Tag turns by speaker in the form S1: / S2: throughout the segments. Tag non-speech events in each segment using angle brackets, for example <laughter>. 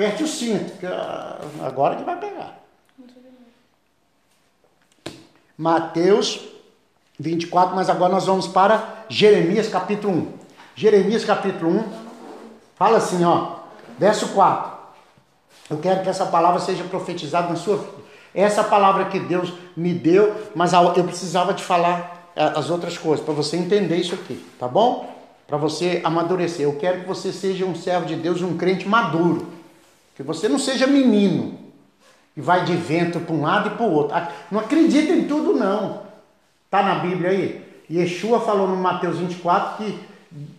S1: aperte o cinto, que ah, agora que vai pegar. Mateus 24, mas agora nós vamos para Jeremias capítulo 1. Jeremias capítulo 1, fala assim, ó, verso 4. Eu quero que essa palavra seja profetizada na sua vida. Essa palavra que Deus me deu, mas eu precisava te falar é, as outras coisas, para você entender isso aqui, tá bom? Para você amadurecer. Eu quero que você seja um servo de Deus, um crente maduro. Que você não seja menino, que vai de vento para um lado e para o outro. Não acredita em tudo, não. Tá na Bíblia aí? Yeshua falou no Mateus 24 que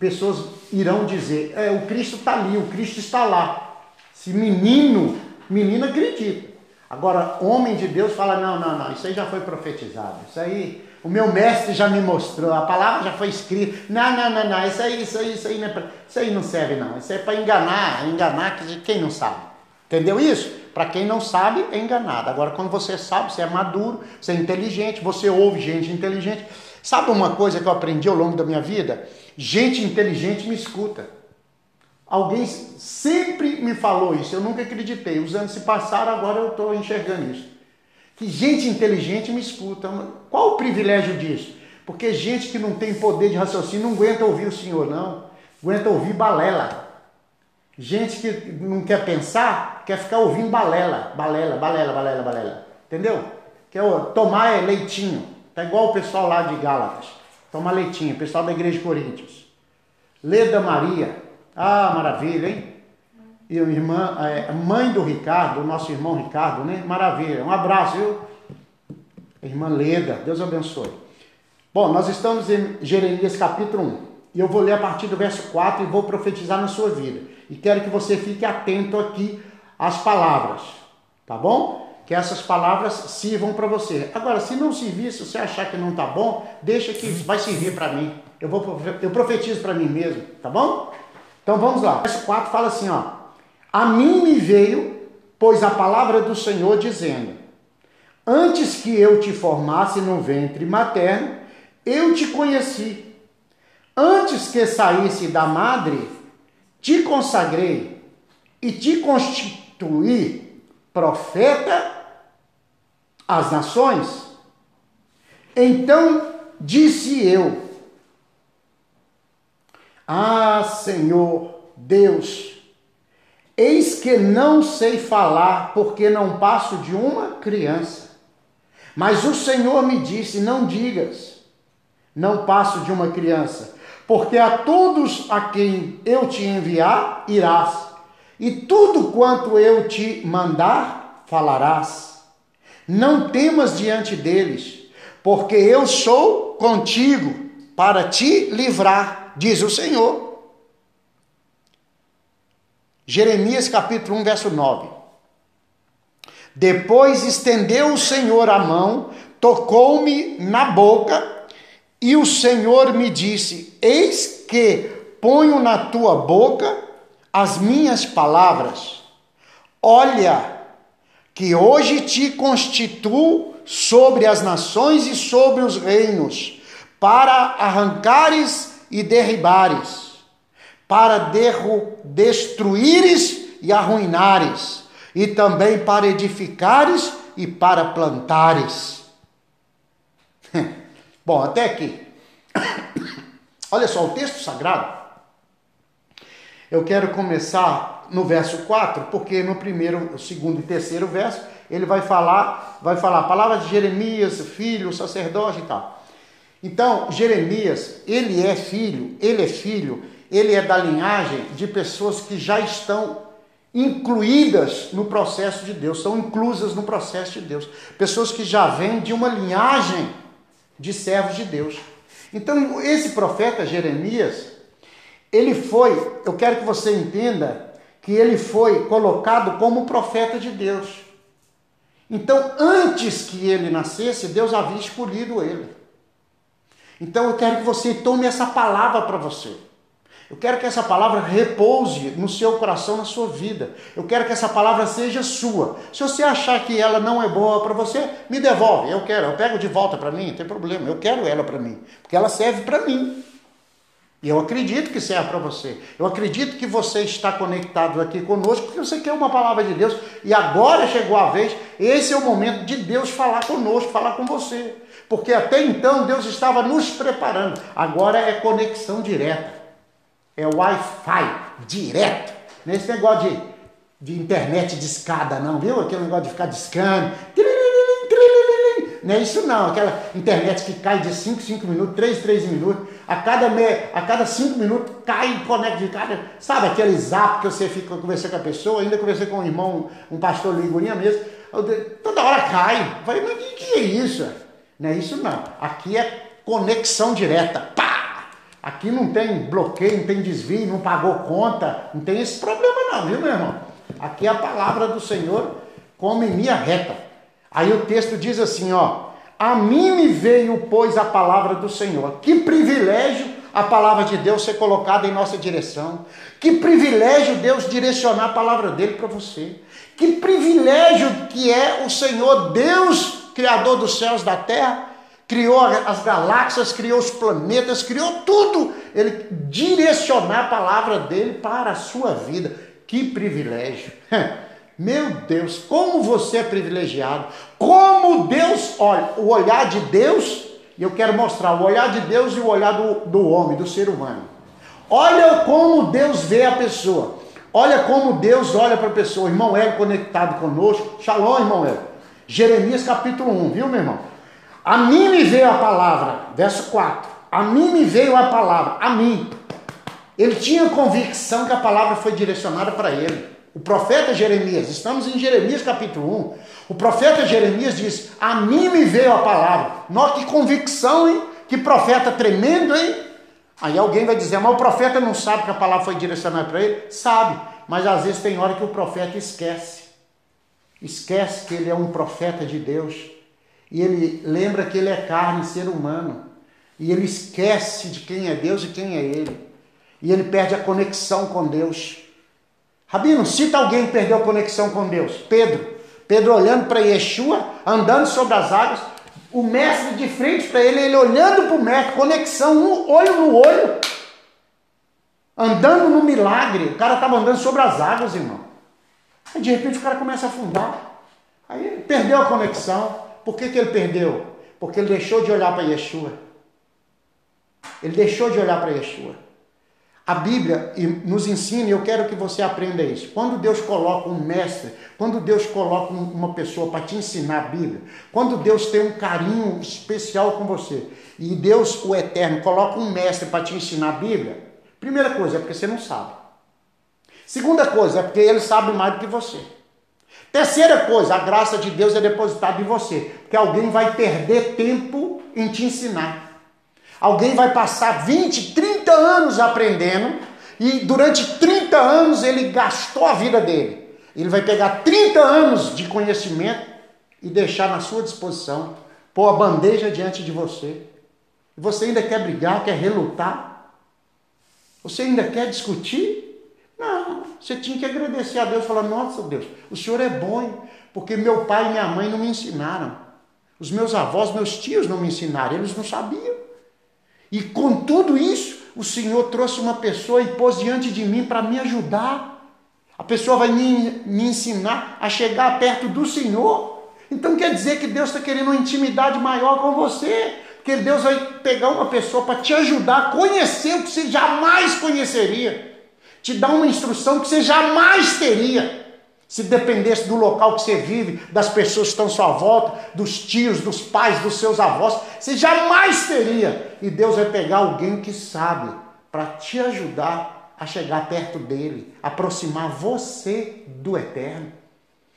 S1: pessoas irão dizer: é, o Cristo está ali, o Cristo está lá. Se menino, menino acredita. Agora, homem de Deus fala: não, não, não, isso aí já foi profetizado. Isso aí, o meu mestre já me mostrou, a palavra já foi escrita. Não, não, não, não, isso aí, isso aí, isso aí não, é pra, isso aí não serve, não. Isso é para enganar, enganar quem não sabe. Entendeu isso? Para quem não sabe, é enganado. Agora, quando você sabe, você é maduro, você é inteligente, você ouve gente inteligente. Sabe uma coisa que eu aprendi ao longo da minha vida? Gente inteligente me escuta. Alguém sempre me falou isso, eu nunca acreditei. Os anos se passaram, agora eu estou enxergando isso. Que gente inteligente me escuta. Qual o privilégio disso? Porque gente que não tem poder de raciocínio não aguenta ouvir o Senhor, não. Aguenta ouvir balela. Gente que não quer pensar, quer ficar ouvindo balela. Balela, balela, balela, balela. Entendeu? Quer tomar é leitinho. Tá igual o pessoal lá de Gálatas. Tomar leitinho, pessoal da igreja de Coríntios. Leda Maria. Ah, maravilha, hein? E a irmã, é, mãe do Ricardo, o nosso irmão Ricardo, né? Maravilha. Um abraço, viu? Irmã Leda, Deus abençoe. Bom, nós estamos em Jeremias capítulo 1. E eu vou ler a partir do verso 4 e vou profetizar na sua vida. E quero que você fique atento aqui às palavras, tá bom? que essas palavras sirvam para você. Agora, se não servir, se você achar que não está bom, deixa que vai servir para mim. Eu, vou, eu profetizo para mim mesmo, tá bom? Então vamos lá. Verso 4 fala assim: ó, A mim me veio, pois a palavra do Senhor dizendo: Antes que eu te formasse no ventre materno, eu te conheci. Antes que saísse da madre, te consagrei e te constituí profeta às nações? Então disse eu: Ah, Senhor Deus, eis que não sei falar, porque não passo de uma criança. Mas o Senhor me disse: Não digas, não passo de uma criança, porque a todos a quem eu te enviar irás e tudo quanto eu te mandar, falarás. Não temas diante deles, porque eu sou contigo para te livrar, diz o Senhor. Jeremias capítulo 1, verso 9. Depois estendeu o Senhor a mão, tocou-me na boca, e o Senhor me disse: Eis que ponho na tua boca as minhas palavras. Olha, que hoje te constituo sobre as nações e sobre os reinos, para arrancares e derribares, para destruíres e arruinares, e também para edificares e para plantares. <laughs> Bom, até aqui. Olha só, o texto sagrado eu quero começar no verso 4, porque no primeiro, segundo e terceiro verso, ele vai falar, vai falar palavras de Jeremias, filho, sacerdote e tal. Então, Jeremias, ele é filho, ele é filho, ele é da linhagem de pessoas que já estão incluídas no processo de Deus, são inclusas no processo de Deus. Pessoas que já vêm de uma linhagem de servos de Deus. Então, esse profeta Jeremias, ele foi, eu quero que você entenda que ele foi colocado como profeta de Deus. Então, antes que ele nascesse, Deus havia escolhido ele. Então, eu quero que você tome essa palavra para você. Eu quero que essa palavra repouse no seu coração, na sua vida. Eu quero que essa palavra seja sua. Se você achar que ela não é boa para você, me devolve. Eu quero, eu pego de volta para mim, não tem problema. Eu quero ela para mim, porque ela serve para mim. E eu acredito que serve para você. Eu acredito que você está conectado aqui conosco porque você quer uma palavra de Deus. E agora chegou a vez, esse é o momento de Deus falar conosco, falar com você. Porque até então Deus estava nos preparando. Agora é conexão direta. É Wi-Fi direto. Nesse negócio de, de internet de escada, não, viu? Aquele negócio de ficar discando. Não é isso não, aquela internet que cai de 5, 5 minutos, 3, 3 minutos, a cada, me, a cada 5 minutos cai e conecta de cada. Sabe aquele zap que você fica conversando com a pessoa? Ainda conversei com um irmão, um pastor Ligurinha mesmo, toda hora cai. Eu falei, mas o que é isso? Não é isso não. Aqui é conexão direta. Pá! Aqui não tem bloqueio, não tem desvio, não pagou conta, não tem esse problema não, viu meu irmão? Aqui é a palavra do Senhor como em minha reta. Aí o texto diz assim, ó: A mim me veio, pois, a palavra do Senhor. Que privilégio a palavra de Deus ser colocada em nossa direção. Que privilégio Deus direcionar a palavra dele para você. Que privilégio que é o Senhor Deus, criador dos céus e da terra, criou as galáxias, criou os planetas, criou tudo. Ele direcionar a palavra dele para a sua vida. Que privilégio. <laughs> Meu Deus, como você é privilegiado. Como Deus, olha, o olhar de Deus, e eu quero mostrar o olhar de Deus e o olhar do, do homem, do ser humano. Olha como Deus vê a pessoa. Olha como Deus olha para a pessoa. Irmão Hélio conectado conosco. Shalom, irmão Hélio. Jeremias capítulo 1, viu, meu irmão? A mim me veio a palavra, verso 4. A mim me veio a palavra, a mim. Ele tinha convicção que a palavra foi direcionada para ele. O profeta Jeremias, estamos em Jeremias capítulo 1. O profeta Jeremias diz: A mim me veio a palavra. Nossa, que convicção, hein? Que profeta tremendo, hein? Aí alguém vai dizer: Mas o profeta não sabe que a palavra foi direcionada para ele? Sabe, mas às vezes tem hora que o profeta esquece. Esquece que ele é um profeta de Deus. E ele lembra que ele é carne, ser humano. E ele esquece de quem é Deus e quem é ele. E ele perde a conexão com Deus. Rabino, cita alguém que perdeu a conexão com Deus. Pedro. Pedro olhando para Yeshua, andando sobre as águas, o mestre de frente para ele, ele olhando para o mestre, conexão, um olho no olho, andando no milagre. O cara estava andando sobre as águas, irmão. Aí de repente o cara começa a afundar. Aí perdeu a conexão. Por que, que ele perdeu? Porque ele deixou de olhar para Yeshua. Ele deixou de olhar para Yeshua. A Bíblia nos ensina, e eu quero que você aprenda isso. Quando Deus coloca um mestre, quando Deus coloca uma pessoa para te ensinar a Bíblia, quando Deus tem um carinho especial com você, e Deus, o Eterno, coloca um mestre para te ensinar a Bíblia, primeira coisa é porque você não sabe. Segunda coisa é porque ele sabe mais do que você. Terceira coisa, a graça de Deus é depositada em você, porque alguém vai perder tempo em te ensinar. Alguém vai passar 20, 30 anos aprendendo e durante 30 anos ele gastou a vida dele. Ele vai pegar 30 anos de conhecimento e deixar na sua disposição, pôr a bandeja diante de você. E você ainda quer brigar, quer relutar? Você ainda quer discutir? Não, você tinha que agradecer a Deus, falar: Nossa Deus, o Senhor é bom, porque meu pai e minha mãe não me ensinaram. Os meus avós, meus tios não me ensinaram, eles não sabiam. E com tudo isso, o Senhor trouxe uma pessoa e pôs diante de mim para me ajudar. A pessoa vai me, me ensinar a chegar perto do Senhor. Então quer dizer que Deus está querendo uma intimidade maior com você. Porque Deus vai pegar uma pessoa para te ajudar a conhecer o que você jamais conheceria. Te dar uma instrução que você jamais teria. Se dependesse do local que você vive, das pessoas que estão à sua volta, dos tios, dos pais, dos seus avós, você jamais teria. E Deus vai pegar alguém que sabe para te ajudar a chegar perto dele, aproximar você do eterno.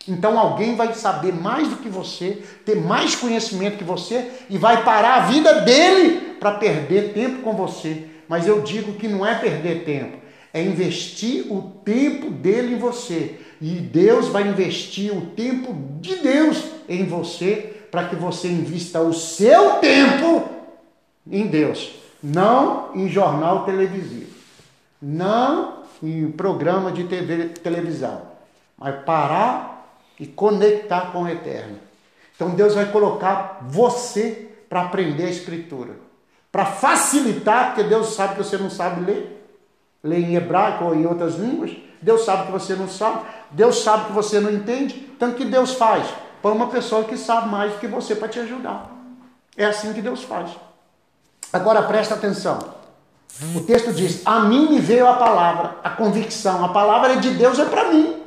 S1: Então alguém vai saber mais do que você, ter mais conhecimento que você e vai parar a vida dele para perder tempo com você. Mas eu digo que não é perder tempo, é investir o tempo dele em você e Deus vai investir o tempo de Deus em você para que você invista o seu tempo em Deus, não em jornal televisivo, não em programa de TV, televisão, mas parar e conectar com o eterno. Então Deus vai colocar você para aprender a escritura, para facilitar, porque Deus sabe que você não sabe ler, ler em hebraico ou em outras línguas. Deus sabe que você não sabe, Deus sabe que você não entende. Tanto que Deus faz para uma pessoa que sabe mais do que você para te ajudar. É assim que Deus faz. Agora presta atenção. O texto diz: A mim me veio a palavra, a convicção. A palavra de Deus é para mim.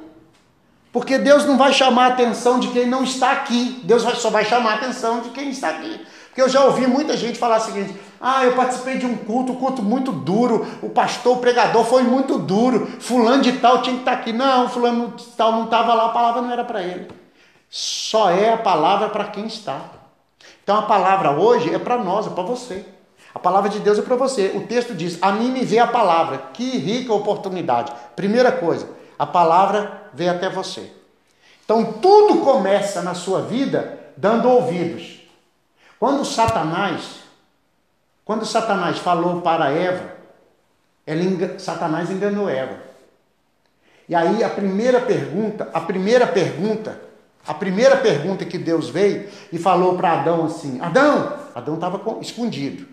S1: Porque Deus não vai chamar a atenção de quem não está aqui. Deus só vai chamar a atenção de quem está aqui. Porque eu já ouvi muita gente falar o seguinte: ah, eu participei de um culto, um culto muito duro, o pastor, o pregador foi muito duro, fulano de tal tinha que estar aqui. Não, fulano de tal não estava lá, a palavra não era para ele. Só é a palavra para quem está. Então a palavra hoje é para nós, é para você. A palavra de Deus é para você. O texto diz: A mim me vê a palavra. Que rica oportunidade. Primeira coisa, a palavra veio até você. Então tudo começa na sua vida dando ouvidos. Quando Satanás, quando Satanás falou para Eva, ele, Satanás enganou Eva. E aí a primeira pergunta, a primeira pergunta, a primeira pergunta que Deus veio e falou para Adão assim: Adão, Adão estava escondido.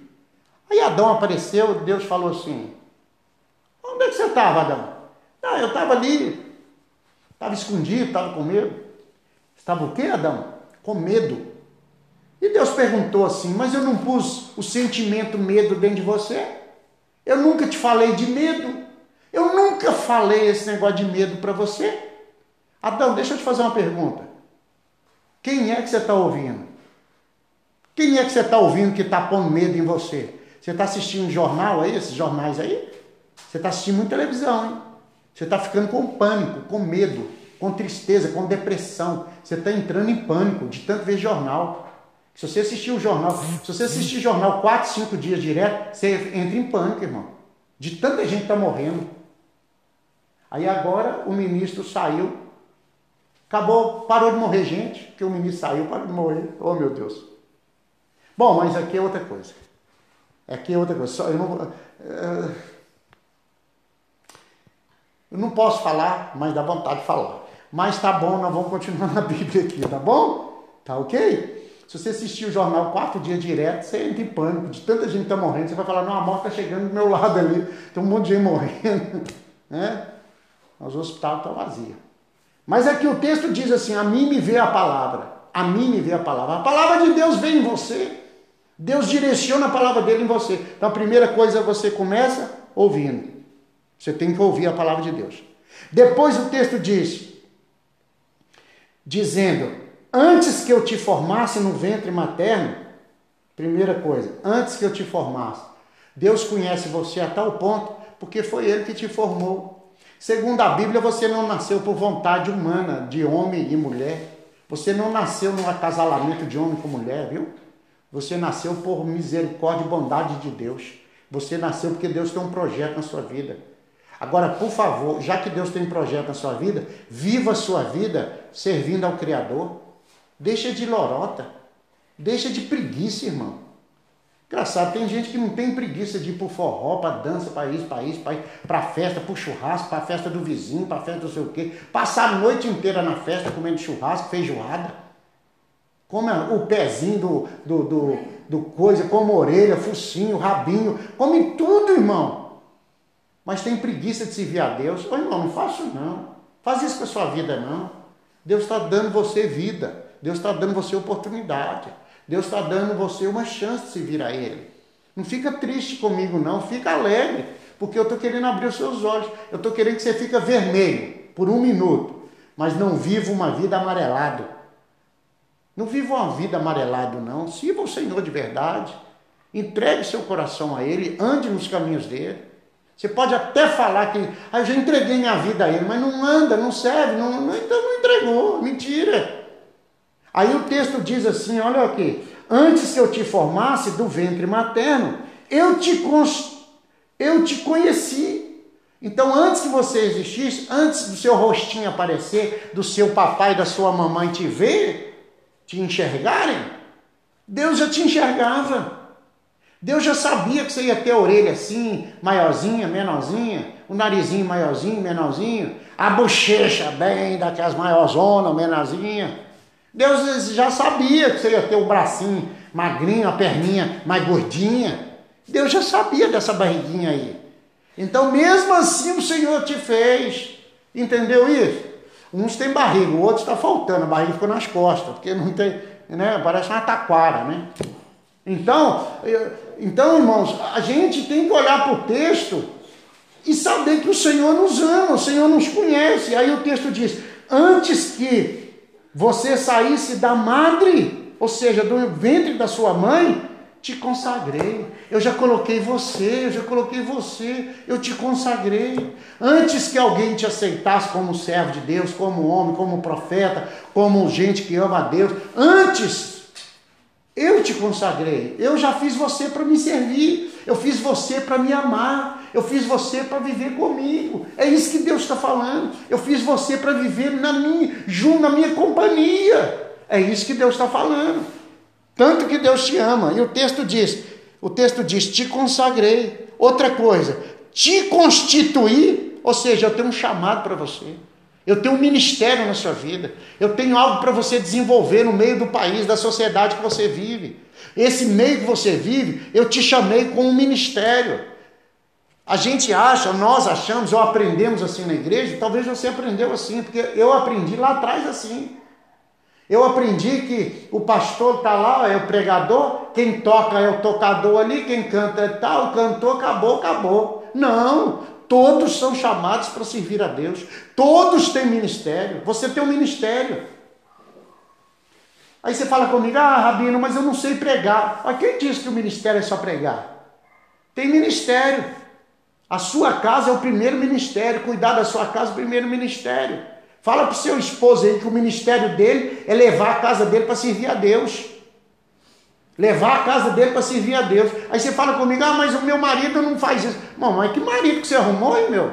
S1: Aí Adão apareceu, Deus falou assim: Onde é que você estava, Adão? Ah, eu estava ali, estava escondido, estava com medo. Estava o quê, Adão? Com medo. E Deus perguntou assim: Mas eu não pus o sentimento medo dentro de você? Eu nunca te falei de medo. Eu nunca falei esse negócio de medo para você. Adão, deixa eu te fazer uma pergunta. Quem é que você está ouvindo? Quem é que você está ouvindo que está pondo medo em você? Você está assistindo jornal aí, esses jornais aí? Você está assistindo muita televisão, hein? Você está ficando com pânico, com medo, com tristeza, com depressão. Você está entrando em pânico de tanto ver jornal. Se você assistir o jornal, se você assistir jornal 4, 5 dias direto, você entra em pânico, irmão. De tanta gente está morrendo. Aí agora o ministro saiu, acabou, parou de morrer gente, porque o ministro saiu, parou de morrer. Oh meu Deus. Bom, mas aqui é outra coisa. Aqui é outra coisa. Eu não, eh, eu não posso falar, mas dá vontade de falar. Mas tá bom, nós vamos continuar na Bíblia aqui, tá bom? Tá ok? Se você assistir o jornal quatro dias direto, você entra em pânico. De tanta gente está morrendo, você vai falar, não, a morte está chegando do meu <laughs> lado ali. Tem um monte de gente morrendo. <laughs> Né? Os hospitais estão vazios. Mas aqui o texto diz assim, a mim me vê a palavra. A mim me vê a palavra. A palavra de Deus vem em você. Deus direciona a palavra dele em você. Então a primeira coisa você começa ouvindo. Você tem que ouvir a palavra de Deus. Depois o texto diz, dizendo: Antes que eu te formasse no ventre materno, primeira coisa, antes que eu te formasse, Deus conhece você a tal ponto porque foi Ele que te formou. Segundo a Bíblia, você não nasceu por vontade humana, de homem e mulher. Você não nasceu num acasalamento de homem com mulher, viu? Você nasceu por misericórdia e bondade de Deus. Você nasceu porque Deus tem um projeto na sua vida. Agora, por favor, já que Deus tem um projeto na sua vida, viva a sua vida servindo ao Criador. Deixa de lorota. Deixa de preguiça, irmão. Engraçado, tem gente que não tem preguiça de ir pro forró, para dança, para isso, para isso, para festa, para churrasco, para festa do vizinho, para festa não sei o quê. Passar a noite inteira na festa comendo churrasco, feijoada. Come o pezinho do, do, do, do coisa, come orelha, focinho, rabinho. Come tudo, irmão mas tem preguiça de servir a Deus. Ô irmão, não faça não. Faz isso com a sua vida, não. Deus está dando você vida. Deus está dando você oportunidade. Deus está dando você uma chance de servir a Ele. Não fica triste comigo, não. Fica alegre. Porque eu estou querendo abrir os seus olhos. Eu estou querendo que você fique vermelho por um minuto. Mas não viva uma vida amarelado. Não viva uma vida amarelado, não. Sirva o Senhor de verdade. Entregue seu coração a Ele. Ande nos caminhos dele. Você pode até falar que ah, eu já entreguei minha vida a ele, mas não anda, não serve, não, não, então não entregou, mentira. Aí o texto diz assim: olha aqui, antes que eu te formasse do ventre materno, eu te, eu te conheci. Então, antes que você existisse, antes do seu rostinho aparecer, do seu papai e da sua mamãe te ver, te enxergarem, Deus já te enxergava. Deus já sabia que você ia ter a orelha assim, maiorzinha, menorzinha, o narizinho maiorzinho, menorzinho, a bochecha bem daquelas maiorzona, menorzinha. Deus já sabia que você ia ter o bracinho magrinho, a perninha mais gordinha. Deus já sabia dessa barriguinha aí. Então, mesmo assim, o Senhor te fez. Entendeu isso? Uns têm barriga, o outro está faltando, a barriga ficou nas costas, porque não tem, né? Parece uma taquara, né? Então, então, irmãos, a gente tem que olhar para o texto e saber que o Senhor nos ama, o Senhor nos conhece. Aí o texto diz: antes que você saísse da madre, ou seja, do ventre da sua mãe, te consagrei. Eu já coloquei você, eu já coloquei você, eu te consagrei. Antes que alguém te aceitasse como servo de Deus, como homem, como profeta, como gente que ama a Deus, antes eu te consagrei. Eu já fiz você para me servir. Eu fiz você para me amar. Eu fiz você para viver comigo. É isso que Deus está falando. Eu fiz você para viver na minha, junto na minha companhia. É isso que Deus está falando. Tanto que Deus te ama. E o texto diz: o texto diz, te consagrei. Outra coisa, te constituir, ou seja, eu tenho um chamado para você. Eu tenho um ministério na sua vida. Eu tenho algo para você desenvolver no meio do país, da sociedade que você vive. Esse meio que você vive, eu te chamei com um ministério. A gente acha, nós achamos, ou aprendemos assim na igreja, talvez você aprendeu assim, porque eu aprendi lá atrás assim. Eu aprendi que o pastor está lá, é o pregador, quem toca é o tocador ali, quem canta é tal, o cantor acabou, acabou. Não, Todos são chamados para servir a Deus. Todos têm ministério. Você tem um ministério. Aí você fala comigo, ah, Rabino, mas eu não sei pregar. Mas quem disse que o ministério é só pregar? Tem ministério. A sua casa é o primeiro ministério. Cuidar da sua casa é o primeiro ministério. Fala para o seu esposo aí que o ministério dele é levar a casa dele para servir a Deus. Levar a casa dele para servir a Deus. Aí você fala comigo, ah, mas o meu marido não faz isso. Mamãe, que marido que você arrumou, hein, meu?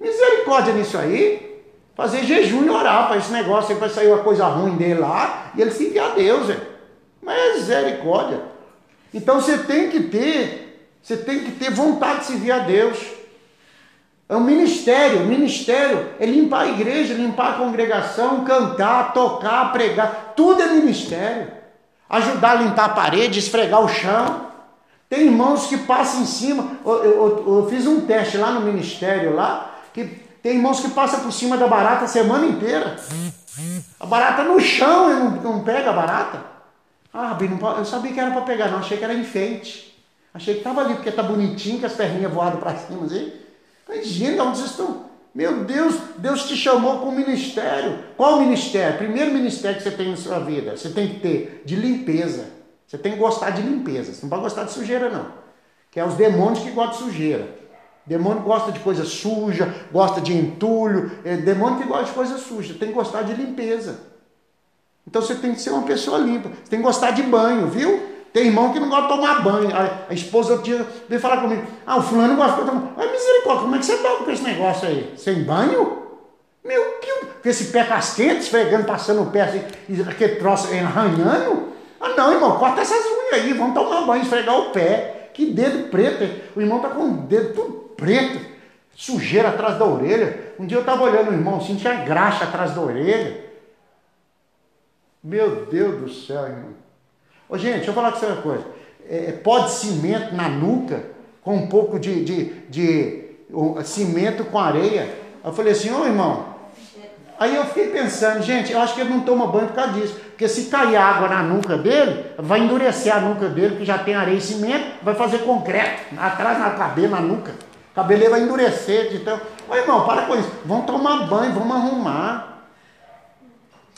S1: Misericórdia nisso aí. Fazer jejum e orar para esse negócio aí, para sair uma coisa ruim dele lá e ele servir a Deus, é. Misericórdia. Então você tem que ter, você tem que ter vontade de servir a Deus. É um ministério, o ministério é limpar a igreja, limpar a congregação, cantar, tocar, pregar, tudo é ministério ajudar a limpar a parede, esfregar o chão. Tem irmãos que passam em cima. Eu, eu, eu, fiz um teste lá no ministério lá, que tem irmãos que passam por cima da barata a semana inteira. A barata no chão, eu não, não pega a barata. Ah, eu sabia que era para pegar, não, achei que era enfeite. Achei que estava ali, porque está bonitinho, com as perninhas voadas para cima, assim. Mas, gente, onde vocês estão? Meu Deus, Deus te chamou com o ministério. Qual ministério? Primeiro ministério que você tem na sua vida, você tem que ter de limpeza. Você tem que gostar de limpeza. Você não pode gostar de sujeira, não. Que é os demônios que gostam de sujeira. Demônio gosta de coisa suja, gosta de entulho. É demônio que gosta de coisa suja. Tem que gostar de limpeza. Então você tem que ser uma pessoa limpa. Você tem que gostar de banho, viu? Tem irmão que não gosta de tomar banho. A, esposa dia veio falar comigo. Ah, o fulano gosta de tomar banho. Mas misericórdia, como é que você dorme com esse negócio aí? Sem banho? Meu Deus, com esse pé casquete, esfregando, passando o pé assim, aquele troço arranhando. Ah não, irmão, corta essas unhas aí, vamos tomar banho, esfregar o pé. Que dedo preto. O irmão tá com o dedo tudo preto, sujeira atrás da orelha. Um dia eu estava olhando o irmão assim, tinha graxa atrás da orelha. Meu Deus do céu, irmão. Ô, gente, deixa eu falar com você uma coisa. É, é, cimento na nuca, com um pouco de, de, de um, cimento com areia. Eu falei assim, ô irmão. Aí eu fiquei pensando, gente, eu acho que ele não toma banho por causa disso. Porque se cair água na nuca dele, vai endurecer a nuca dele, que já tem areia e cimento, vai fazer concreto atrás na cabelo, na nuca. O cabelo vai endurecer. Então, ô irmão, para com isso. Vamos tomar banho, vamos arrumar.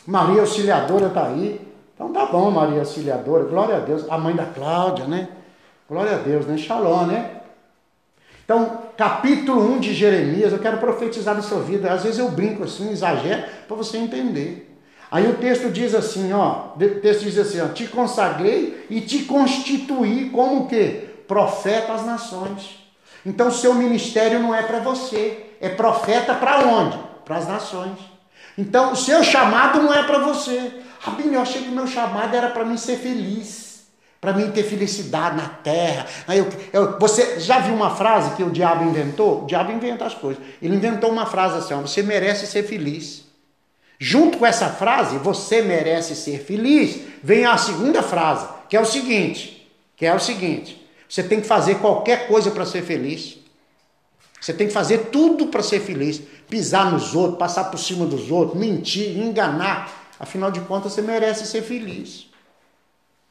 S1: Maria Auxiliadora está aí. Então tá bom, Maria Auxiliadora, glória a Deus. A mãe da Cláudia, né? Glória a Deus, né? Shalom, né? Então, capítulo 1 de Jeremias, eu quero profetizar na sua vida. Às vezes eu brinco assim, exagero, para você entender. Aí o texto diz assim, ó, o texto diz assim, ó, te consagrei e te constituí como o quê? Profeta às nações. Então, seu ministério não é para você, é profeta para onde? Para as nações. Então, o seu chamado não é para você. Rabino, eu achei que o meu chamado era para mim ser feliz, para mim ter felicidade na terra. Aí eu, eu, você já viu uma frase que o diabo inventou? O diabo inventa as coisas. Ele inventou uma frase assim: ó, você merece ser feliz. Junto com essa frase, você merece ser feliz, vem a segunda frase, que é o seguinte, que é o seguinte: Você tem que fazer qualquer coisa para ser feliz. Você tem que fazer tudo para ser feliz. Pisar nos outros, passar por cima dos outros, mentir, enganar. Afinal de contas, você merece ser feliz.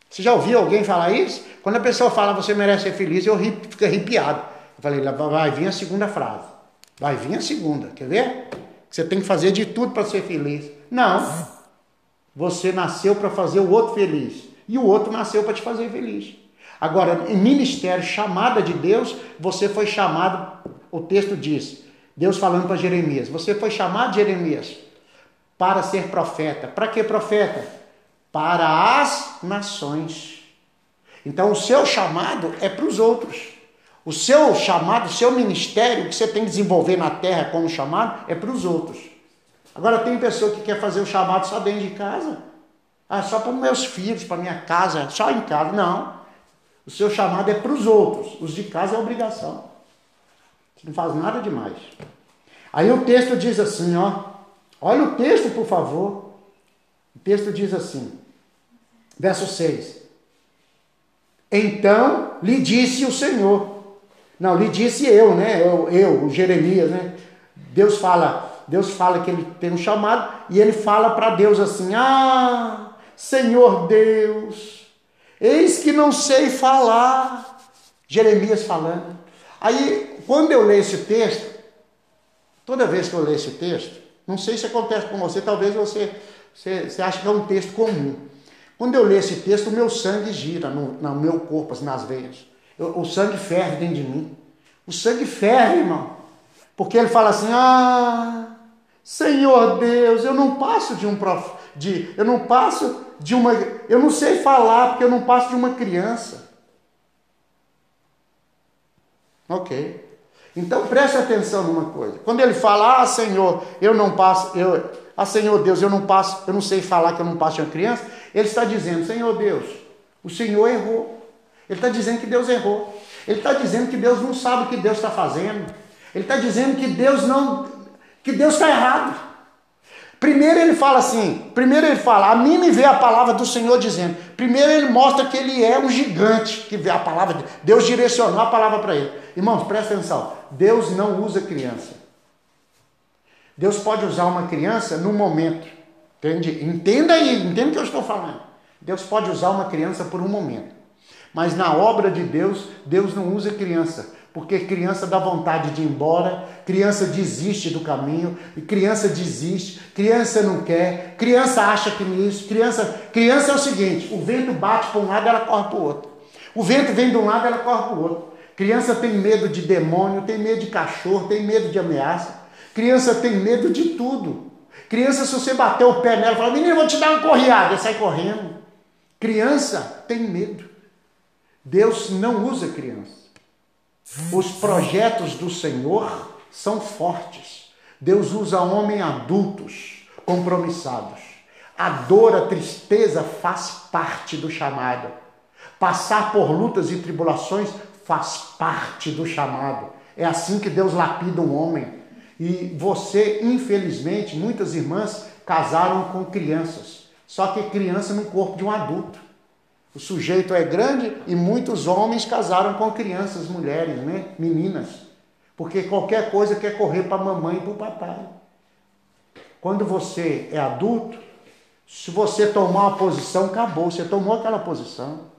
S1: Você já ouviu alguém falar isso? Quando a pessoa fala você merece ser feliz, eu fico arrepiado. Eu falei, vai vir a segunda frase. Vai vir a segunda. Quer ver? Você tem que fazer de tudo para ser feliz. Não. Você nasceu para fazer o outro feliz. E o outro nasceu para te fazer feliz. Agora, em ministério, chamada de Deus, você foi chamado, o texto diz, Deus falando para Jeremias, você foi chamado, Jeremias, para ser profeta. Para que profeta? Para as nações. Então, o seu chamado é para os outros. O seu chamado, o seu ministério que você tem que desenvolver na terra como chamado é para os outros. Agora, tem pessoa que quer fazer o chamado só dentro de casa. Ah, só para meus filhos, para minha casa, só em casa. Não. O seu chamado é para os outros. Os de casa é obrigação. Você não faz nada demais. Aí o texto diz assim, ó. Olha o texto, por favor. O texto diz assim, verso 6. Então lhe disse o Senhor. Não, lhe disse eu, né? Eu, eu o Jeremias, né? Deus fala, Deus fala que ele tem um chamado e ele fala para Deus assim: "Ah, Senhor Deus, Eis que não sei falar. Jeremias falando. Aí, quando eu leio esse texto, toda vez que eu leio esse texto, não sei se acontece com você, talvez você, você, você ache que é um texto comum. Quando eu leio esse texto, o meu sangue gira no, no meu corpo, assim, nas veias. Eu, o sangue ferve dentro de mim. O sangue ferve, irmão. Porque ele fala assim: Ah, Senhor Deus, eu não passo de um prof... de, eu não passo de uma. Eu não sei falar porque eu não passo de uma criança. Ok. Então preste atenção numa coisa. Quando ele fala, ah Senhor, eu não passo, eu, ah Senhor Deus, eu não passo, eu não sei falar que eu não passo uma criança, ele está dizendo, Senhor Deus, o Senhor errou. Ele está dizendo que Deus errou. Ele está dizendo que Deus não sabe o que Deus está fazendo. Ele está dizendo que Deus não, que Deus está errado. Primeiro ele fala assim, primeiro ele fala, a mim me vê a palavra do Senhor dizendo. Primeiro ele mostra que ele é um gigante, que vê a palavra, Deus direcionou a palavra para ele. Irmãos, presta atenção, Deus não usa criança. Deus pode usar uma criança no momento, entende? Entenda aí, entenda o que eu estou falando. Deus pode usar uma criança por um momento. Mas na obra de Deus, Deus não usa criança porque criança dá vontade de ir embora, criança desiste do caminho, criança desiste, criança não quer, criança acha que isso, criança, criança é o seguinte, o vento bate para um lado, ela corre para o outro. O vento vem de um lado, ela corre para o outro. Criança tem medo de demônio, tem medo de cachorro, tem medo de ameaça. Criança tem medo de tudo. Criança, se você bater o pé nela, fala, menino, vou te dar uma correada, ela sai correndo. Criança tem medo. Deus não usa criança. Os projetos do Senhor são fortes. Deus usa homens adultos, compromissados. A dor, a tristeza faz parte do chamado. Passar por lutas e tribulações faz parte do chamado. É assim que Deus lapida um homem. E você, infelizmente, muitas irmãs casaram com crianças. Só que criança no corpo de um adulto. O sujeito é grande e muitos homens casaram com crianças, mulheres, né? meninas. Porque qualquer coisa quer correr para a mamãe e para o papai. Quando você é adulto, se você tomar uma posição, acabou, você tomou aquela posição.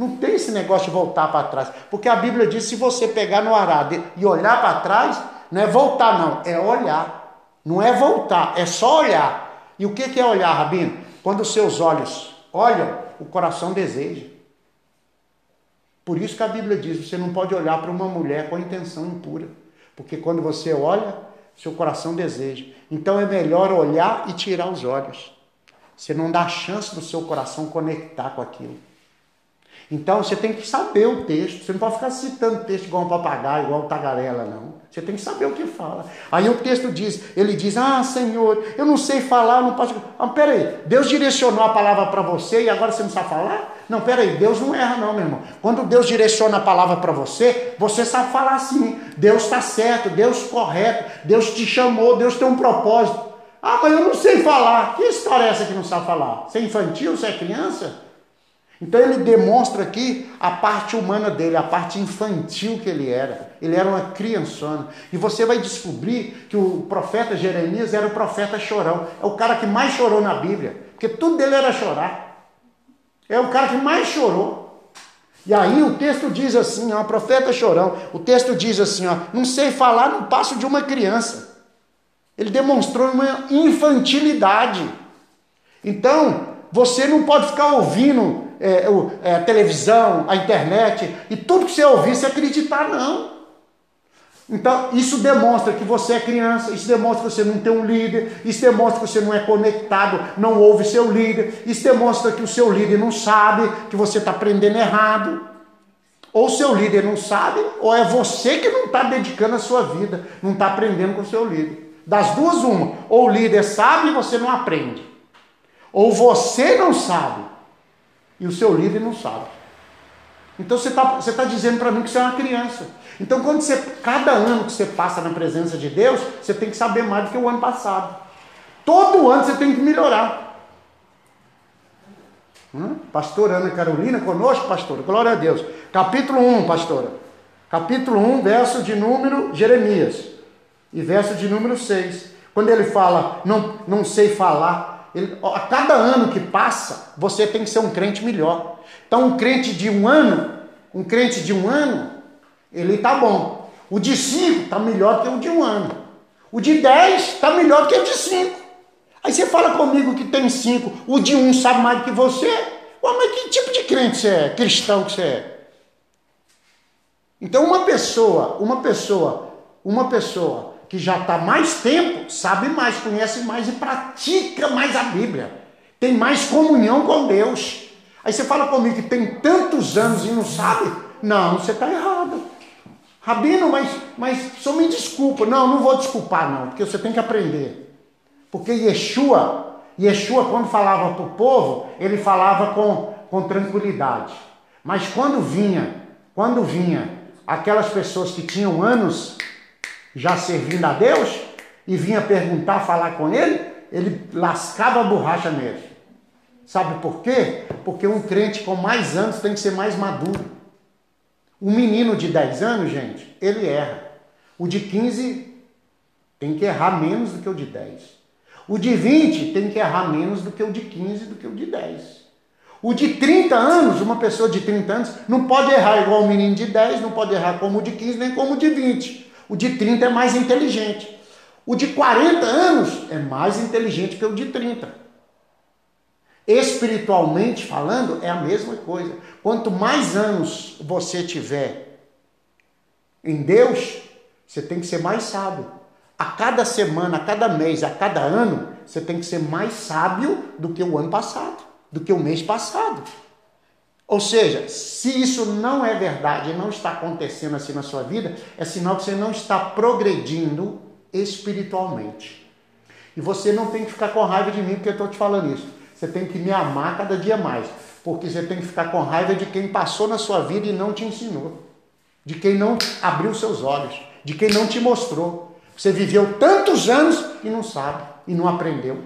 S1: Não tem esse negócio de voltar para trás. Porque a Bíblia diz: se você pegar no arado e olhar para trás, não é voltar, não, é olhar. Não é voltar, é só olhar. E o que é olhar, Rabino? Quando os seus olhos olham, o coração deseja. Por isso que a Bíblia diz: você não pode olhar para uma mulher com intenção impura, porque quando você olha, seu coração deseja. Então é melhor olhar e tirar os olhos. Você não dá chance do seu coração conectar com aquilo. Então você tem que saber o texto. Você não pode ficar citando texto igual um papagaio, igual um tagarela, não. Você tem que saber o que fala. Aí o texto diz, ele diz, ah, Senhor, eu não sei falar, não posso. Ah, peraí, Deus direcionou a palavra para você e agora você não sabe falar? Não, peraí, Deus não erra, não, meu irmão. Quando Deus direciona a palavra para você, você sabe falar assim. Deus está certo, Deus correto, Deus te chamou, Deus tem um propósito. Ah, mas eu não sei falar. Que história é essa que não sabe falar? Você é infantil? Você é criança? Então ele demonstra aqui a parte humana dele, a parte infantil que ele era. Ele era uma criançona. E você vai descobrir que o profeta Jeremias era o profeta chorão. É o cara que mais chorou na Bíblia. Porque tudo dele era chorar. É o cara que mais chorou. E aí o texto diz assim, ó, profeta chorão. O texto diz assim, ó, não sei falar no passo de uma criança. Ele demonstrou uma infantilidade. Então, você não pode ficar ouvindo é, é, a televisão, a internet, e tudo que você ouvir, você acreditar, não. Então, isso demonstra que você é criança, isso demonstra que você não tem um líder, isso demonstra que você não é conectado, não ouve seu líder, isso demonstra que o seu líder não sabe, que você está aprendendo errado. Ou seu líder não sabe, ou é você que não está dedicando a sua vida, não está aprendendo com o seu líder. Das duas, uma. Ou o líder sabe e você não aprende. Ou você não sabe e o seu líder não sabe. Então você está você tá dizendo para mim que você é uma criança. Então, quando você, cada ano que você passa na presença de Deus, você tem que saber mais do que o ano passado. Todo ano você tem que melhorar. Hum? Pastora Ana Carolina conosco, pastora. Glória a Deus. Capítulo 1, pastora. Capítulo 1, verso de número Jeremias. E verso de número 6. Quando ele fala, não, não sei falar, ele, a cada ano que passa, você tem que ser um crente melhor. Então, um crente de um ano, um crente de um ano, ele está bom. O de cinco está melhor que o de um ano. O de dez está melhor que o de cinco. Aí você fala comigo que tem cinco, o de um sabe mais do que você. Ué, mas que tipo de crente você é? Cristão que você é? Então, uma pessoa, uma pessoa, uma pessoa que já está mais tempo, sabe mais, conhece mais e pratica mais a Bíblia. Tem mais comunhão com Deus. Aí você fala comigo que tem tantos anos e não sabe? Não, você está errado. Rabino, mas, mas só me desculpa. Não, não vou desculpar não, porque você tem que aprender. Porque Yeshua, Yeshua quando falava para o povo, ele falava com, com tranquilidade. Mas quando vinha, quando vinha aquelas pessoas que tinham anos já servindo a Deus e vinha perguntar, falar com ele, ele lascava a borracha nele. Sabe por quê? Porque um crente com mais anos tem que ser mais maduro. Um menino de 10 anos, gente, ele erra. O de 15 tem que errar menos do que o de 10. O de 20 tem que errar menos do que o de 15, do que o de 10. O de 30 anos, uma pessoa de 30 anos, não pode errar igual o menino de 10, não pode errar como o de 15, nem como o de 20. O de 30 é mais inteligente. O de 40 anos é mais inteligente que o de 30. Espiritualmente falando, é a mesma coisa. Quanto mais anos você tiver em Deus, você tem que ser mais sábio. A cada semana, a cada mês, a cada ano, você tem que ser mais sábio do que o ano passado, do que o mês passado. Ou seja, se isso não é verdade e não está acontecendo assim na sua vida, é sinal que você não está progredindo espiritualmente. E você não tem que ficar com raiva de mim porque eu estou te falando isso. Você tem que me amar cada dia mais. Porque você tem que ficar com raiva de quem passou na sua vida e não te ensinou. De quem não abriu seus olhos. De quem não te mostrou. Você viveu tantos anos e não sabe. E não aprendeu.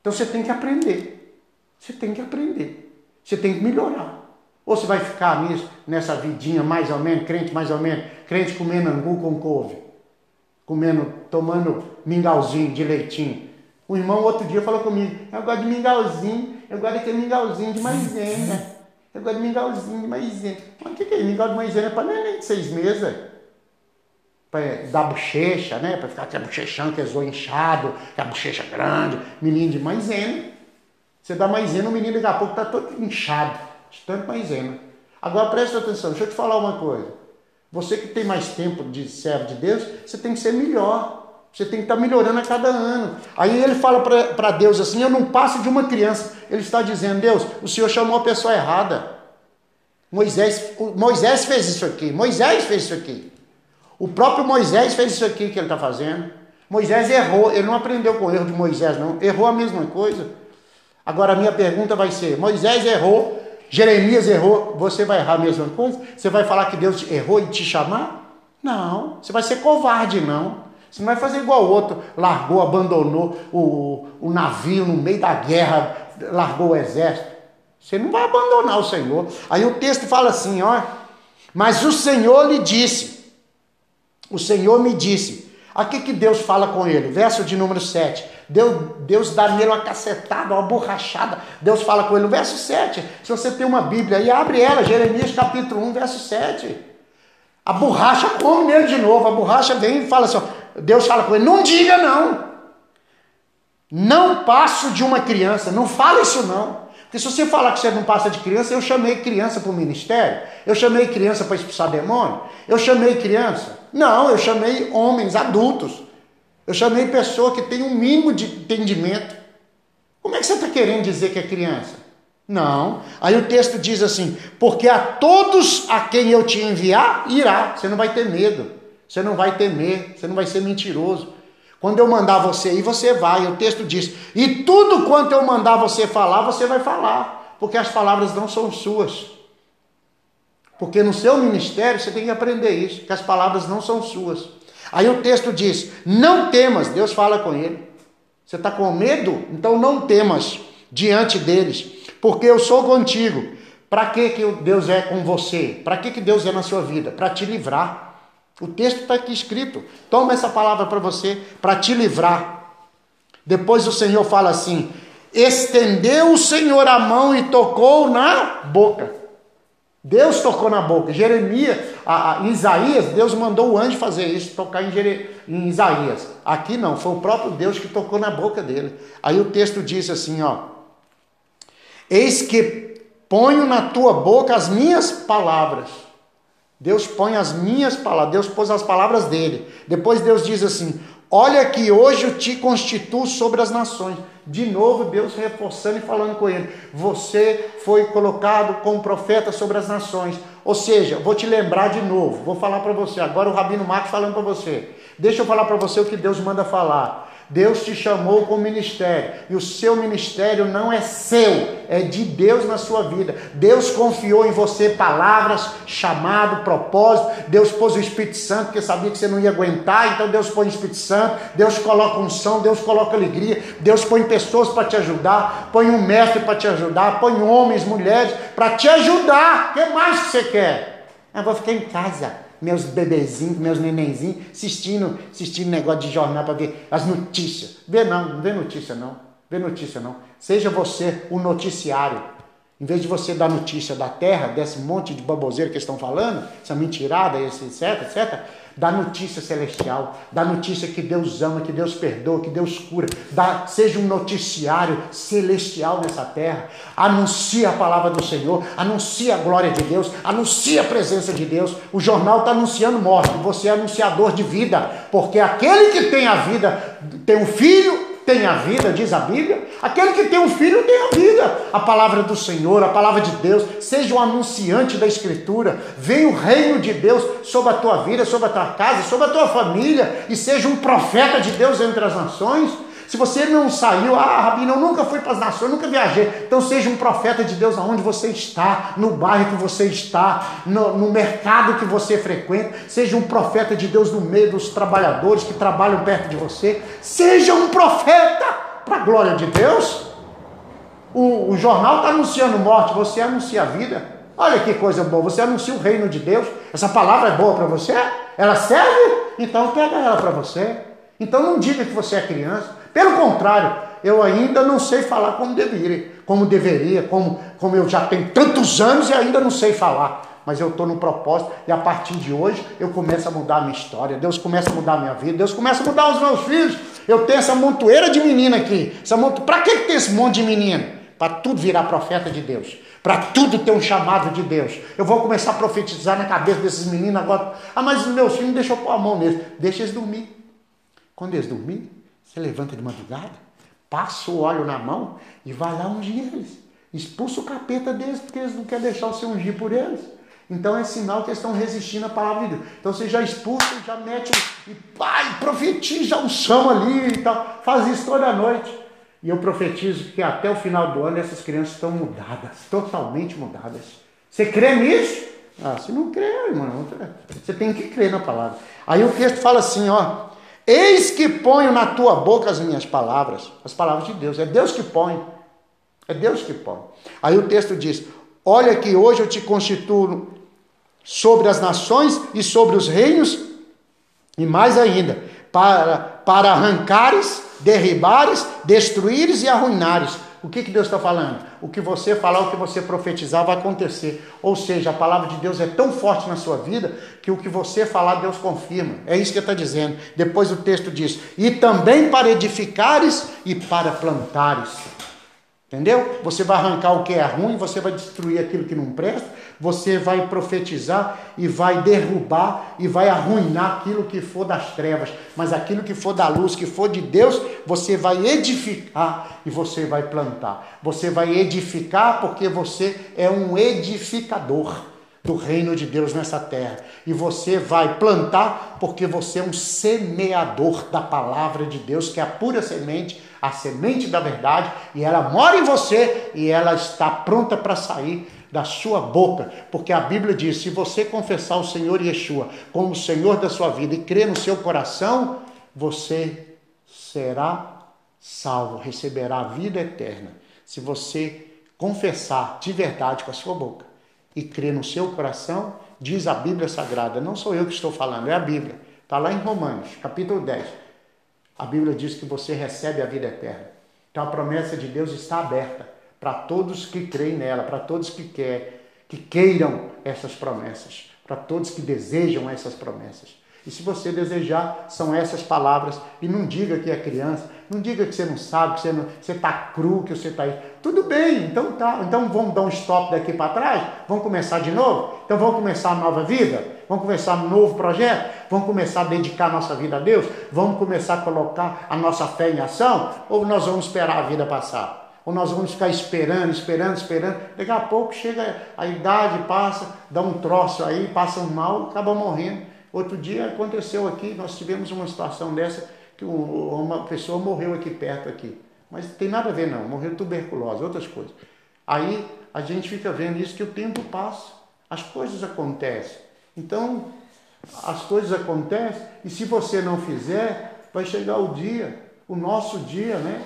S1: Então você tem que aprender. Você tem que aprender. Você tem que melhorar. Ou você vai ficar nisso, nessa vidinha mais ou menos, crente mais ou menos, crente comendo angu com couve, comendo, tomando mingauzinho de leitinho. O irmão outro dia falou comigo, eu gosto de mingauzinho, eu gosto daquele mingauzinho de maisena. Eu gosto de mingauzinho de maisena. Mas o que, que é mingau de maisena? É para neném de seis meses. Para dar bochecha, né? Para ficar aquele bochechão, que é zoio inchado, é a bochecha grande, menino de maisena. Você dá maisena, o menino daqui a pouco está todo inchado, de tanto maisena. Agora presta atenção, deixa eu te falar uma coisa. Você que tem mais tempo de servo de Deus, você tem que ser melhor. Você tem que estar tá melhorando a cada ano. Aí ele fala para Deus assim: Eu não passo de uma criança. Ele está dizendo: Deus, o Senhor chamou a pessoa errada. Moisés, Moisés fez isso aqui. Moisés fez isso aqui. O próprio Moisés fez isso aqui que ele está fazendo. Moisés errou. Ele não aprendeu com o erro de Moisés, não. Errou a mesma coisa. Agora a minha pergunta vai ser: Moisés errou, Jeremias errou, você vai errar a mesma coisa? Você vai falar que Deus errou e te chamar? Não, você vai ser covarde, não. Você não vai fazer igual o outro, largou, abandonou o, o navio no meio da guerra, largou o exército. Você não vai abandonar o Senhor. Aí o texto fala assim, ó. Mas o Senhor lhe disse. O Senhor me disse. Aqui que Deus fala com ele, verso de número 7. Deus, Deus dá nele uma cacetada, uma borrachada. Deus fala com ele no verso 7. Se você tem uma Bíblia aí, abre ela, Jeremias capítulo 1, verso 7. A borracha come nele de novo. A borracha vem e fala assim: ó, Deus fala com ele: não diga não. Não passo de uma criança. Não fala isso não. Porque se você falar que você não passa de criança, eu chamei criança para o ministério, eu chamei criança para expulsar demônio, eu chamei criança. Não, eu chamei homens adultos. Eu chamei pessoa que tem um mínimo de entendimento. Como é que você está querendo dizer que é criança? Não. Aí o texto diz assim: porque a todos a quem eu te enviar, irá. Você não vai ter medo, você não vai temer, você não vai ser mentiroso. Quando eu mandar você ir, você vai. O texto diz: E tudo quanto eu mandar você falar, você vai falar. Porque as palavras não são suas. Porque no seu ministério você tem que aprender isso, que as palavras não são suas. Aí o texto diz: Não temas, Deus fala com ele. Você está com medo? Então não temas diante deles, porque eu sou contigo. Para que, que Deus é com você? Para que, que Deus é na sua vida? Para te livrar. O texto está aqui escrito. Toma essa palavra para você, para te livrar. Depois o Senhor fala assim: estendeu o Senhor a mão e tocou na boca. Deus tocou na boca. Jeremias, a, a, Isaías, Deus mandou o anjo fazer isso, tocar em, Jere, em Isaías. Aqui não, foi o próprio Deus que tocou na boca dele. Aí o texto diz assim, ó: Eis que ponho na tua boca as minhas palavras Deus põe as minhas palavras, Deus pôs as palavras dele. Depois Deus diz assim: Olha que hoje eu te constituo sobre as nações. De novo, Deus reforçando e falando com ele: Você foi colocado como profeta sobre as nações. Ou seja, vou te lembrar de novo, vou falar para você. Agora o Rabino Marcos falando para você. Deixa eu falar para você o que Deus manda falar. Deus te chamou com ministério e o seu ministério não é seu, é de Deus na sua vida. Deus confiou em você palavras, chamado, propósito. Deus pôs o Espírito Santo porque sabia que você não ia aguentar, então Deus põe o Espírito Santo. Deus coloca unção, Deus coloca alegria. Deus põe pessoas para te ajudar, põe um mestre para te ajudar, põe homens, mulheres para te ajudar. O que mais você quer? Eu vou ficar em casa meus bebezinhos, meus nenenzinhos, assistindo, assistindo negócio de jornal para ver as notícias. Vê não, não vê notícia não. Vê notícia não. Seja você o noticiário. Em vez de você dar notícia da terra, desse monte de baboseiro que estão falando, essa mentirada, esse etc, etc, dá notícia celestial, dá notícia que Deus ama, que Deus perdoa, que Deus cura, dá, seja um noticiário celestial nessa terra, anuncia a palavra do Senhor, anuncia a glória de Deus, anuncia a presença de Deus. O jornal está anunciando morte, você é anunciador de vida, porque aquele que tem a vida, tem um filho tem a vida, diz a Bíblia. Aquele que tem um filho tem a vida. A palavra do Senhor, a palavra de Deus, seja um anunciante da Escritura. Venha o reino de Deus sobre a tua vida, sobre a tua casa, sobre a tua família, e seja um profeta de Deus entre as nações. Se você não saiu, ah, Rabino, eu nunca fui para as nações, nunca viajei. Então seja um profeta de Deus aonde você está, no bairro que você está, no, no mercado que você frequenta. Seja um profeta de Deus no meio dos trabalhadores que trabalham perto de você. Seja um profeta para a glória de Deus. O, o jornal está anunciando morte, você anuncia a vida. Olha que coisa boa, você anuncia o reino de Deus. Essa palavra é boa para você? Ela serve? Então pega ela para você. Então não diga que você é criança. Pelo contrário, eu ainda não sei falar como deveria, como deveria, como, como eu já tenho tantos anos e ainda não sei falar. Mas eu estou no propósito e a partir de hoje eu começo a mudar a minha história. Deus começa a mudar a minha vida, Deus começa a mudar os meus filhos. Eu tenho essa montoeira de menina aqui. Essa. Para que tem esse monte de menino? Para tudo virar profeta de Deus. Para tudo ter um chamado de Deus. Eu vou começar a profetizar na cabeça desses meninos agora. Ah, mas os meus filhos deixam eu pôr a mão neles. Deixa eles dormir. Quando eles dormirem, você levanta de madrugada, passa o óleo na mão e vai lá ungir eles. Expulsa o capeta deles, porque eles não querem deixar você ungir por eles. Então é sinal que eles estão resistindo à palavra de Deus. Então você já expulsa, já mete e pai, profetiza um som ali e tal. Faz isso toda noite. E eu profetizo que até o final do ano essas crianças estão mudadas, totalmente mudadas. Você crê nisso? Ah, se não crê, irmão, você tem que crer na palavra. Aí o texto fala assim, ó, Eis que ponho na tua boca as minhas palavras, as palavras de Deus. É Deus que põe. É Deus que põe. Aí o texto diz: Olha que hoje eu te constituo sobre as nações e sobre os reinos, e mais ainda, para, para arrancares, derribares, destruires e arruinares o que, que Deus está falando? O que você falar, o que você profetizar vai acontecer. Ou seja, a palavra de Deus é tão forte na sua vida que o que você falar, Deus confirma. É isso que está dizendo. Depois o texto diz: e também para edificares e para plantares. Entendeu? Você vai arrancar o que é ruim, você vai destruir aquilo que não presta, você vai profetizar e vai derrubar e vai arruinar aquilo que for das trevas, mas aquilo que for da luz, que for de Deus, você vai edificar e você vai plantar. Você vai edificar porque você é um edificador do reino de Deus nessa terra. E você vai plantar porque você é um semeador da palavra de Deus, que é a pura semente a semente da verdade, e ela mora em você e ela está pronta para sair da sua boca, porque a Bíblia diz: se você confessar o Senhor Yeshua como o Senhor da sua vida e crer no seu coração, você será salvo, receberá a vida eterna. Se você confessar de verdade com a sua boca e crer no seu coração, diz a Bíblia Sagrada, não sou eu que estou falando, é a Bíblia. Está lá em Romanos, capítulo 10 a Bíblia diz que você recebe a vida eterna. Então a promessa de Deus está aberta para todos que creem nela, para todos que quer, que queiram essas promessas, para todos que desejam essas promessas. E se você desejar, são essas palavras. E não diga que é criança, não diga que você não sabe, que você está cru, que você está aí. Tudo bem, então tá. Então vamos dar um stop daqui para trás? Vamos começar de novo? Então vamos começar a nova vida? Vamos começar um novo projeto? Vamos começar a dedicar a nossa vida a Deus? Vamos começar a colocar a nossa fé em ação? Ou nós vamos esperar a vida passar? Ou nós vamos ficar esperando, esperando, esperando. Daqui a pouco chega a idade, passa, dá um troço aí, passa mal, acaba morrendo. Outro dia aconteceu aqui, nós tivemos uma situação dessa, que uma pessoa morreu aqui perto aqui. Mas tem nada a ver não, morreu tuberculose, outras coisas. Aí a gente fica vendo isso que o tempo passa, as coisas acontecem. Então, as coisas acontecem e se você não fizer, vai chegar o dia, o nosso dia, né?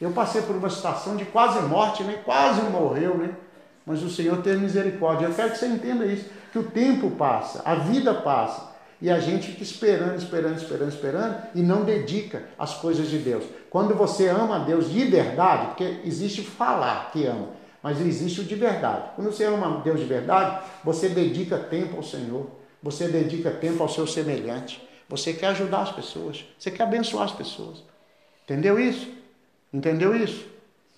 S1: Eu passei por uma situação de quase morte, né? Quase morreu, né? Mas o Senhor tem misericórdia. Eu quero que você entenda isso, que o tempo passa, a vida passa. E a gente fica esperando, esperando, esperando, esperando e não dedica as coisas de Deus. Quando você ama a Deus de verdade, porque existe falar que ama, mas existe o de verdade. Quando você ama a Deus de verdade, você dedica tempo ao Senhor, você dedica tempo ao seu semelhante, você quer ajudar as pessoas, você quer abençoar as pessoas. Entendeu isso? Entendeu isso?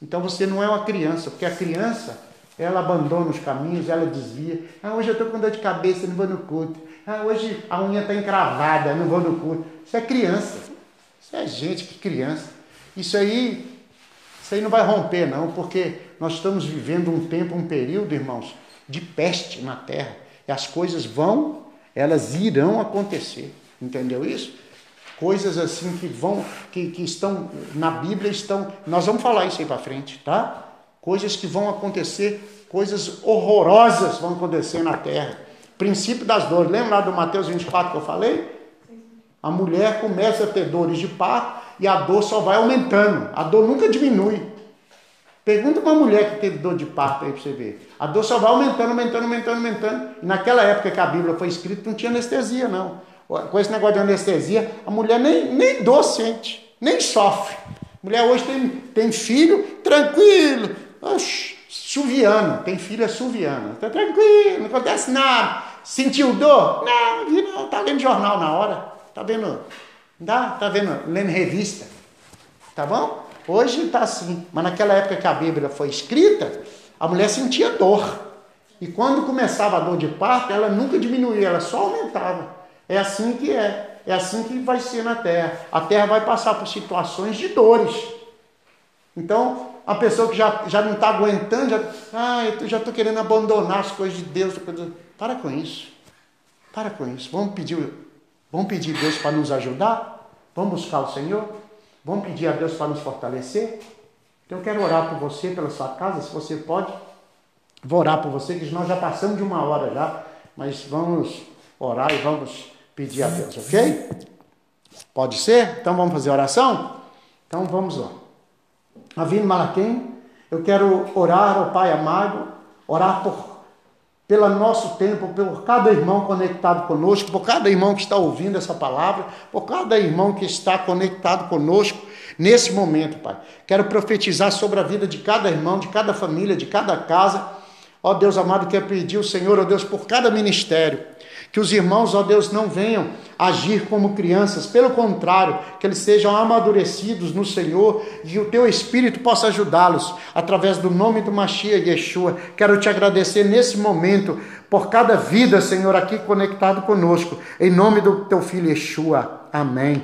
S1: Então você não é uma criança, porque a criança, ela abandona os caminhos, ela desvia. Ah, hoje eu estou com dor de cabeça, não vou no culto. Ah, hoje a unha está encravada, não vou no culto. Isso é criança. Isso é gente que criança. Isso aí, isso aí não vai romper, não, porque nós estamos vivendo um tempo, um período, irmãos, de peste na terra. E as coisas vão, elas irão acontecer. Entendeu isso? Coisas assim que vão, que, que estão na Bíblia, estão. Nós vamos falar isso aí para frente, tá? Coisas que vão acontecer, coisas horrorosas vão acontecer na terra. Princípio das dores. Lembra lá do Mateus 24 que eu falei? A mulher começa a ter dores de parto e a dor só vai aumentando. A dor nunca diminui. Pergunta uma mulher que teve dor de parto aí para você ver. A dor só vai aumentando, aumentando, aumentando, aumentando. E naquela época que a Bíblia foi escrita, não tinha anestesia, não. Com esse negócio de anestesia, a mulher nem, nem dor sente, nem sofre. Mulher hoje tem, tem filho, tranquilo. Oxi, suviano, tem filha suviana. Está tranquilo, não acontece nada. Sentiu dor? Não, tá lendo jornal na hora. Tá vendo? Tá, tá vendo? Lendo revista. Tá bom? Hoje está assim. Mas naquela época que a Bíblia foi escrita, a mulher sentia dor. E quando começava a dor de parto, ela nunca diminuía, ela só aumentava. É assim que é. É assim que vai ser na terra. A terra vai passar por situações de dores. Então, a pessoa que já, já não está aguentando, já, ah, eu já estou querendo abandonar as coisas de Deus. Para com isso. Para com isso. Vamos pedir, vamos pedir Deus para nos ajudar? Vamos buscar o Senhor? Vamos pedir a Deus para nos fortalecer? Então eu quero orar por você, pela sua casa, se você pode. Vou orar por você, que nós já passamos de uma hora já, mas vamos orar e vamos pedir a Deus, ok? Pode ser? Então vamos fazer oração? Então vamos lá. Avino Malaquém, Eu quero orar, ó Pai amado, orar por pelo nosso tempo, por cada irmão conectado conosco, por cada irmão que está ouvindo essa palavra, por cada irmão que está conectado conosco nesse momento, Pai. Quero profetizar sobre a vida de cada irmão, de cada família, de cada casa. Ó Deus amado, quero pedir ao Senhor, ó Deus, por cada ministério que os irmãos, ó Deus, não venham agir como crianças, pelo contrário, que eles sejam amadurecidos no Senhor e o teu Espírito possa ajudá-los através do nome do Machia Yeshua. Quero te agradecer nesse momento por cada vida, Senhor, aqui conectado conosco, em nome do teu filho Yeshua. Amém.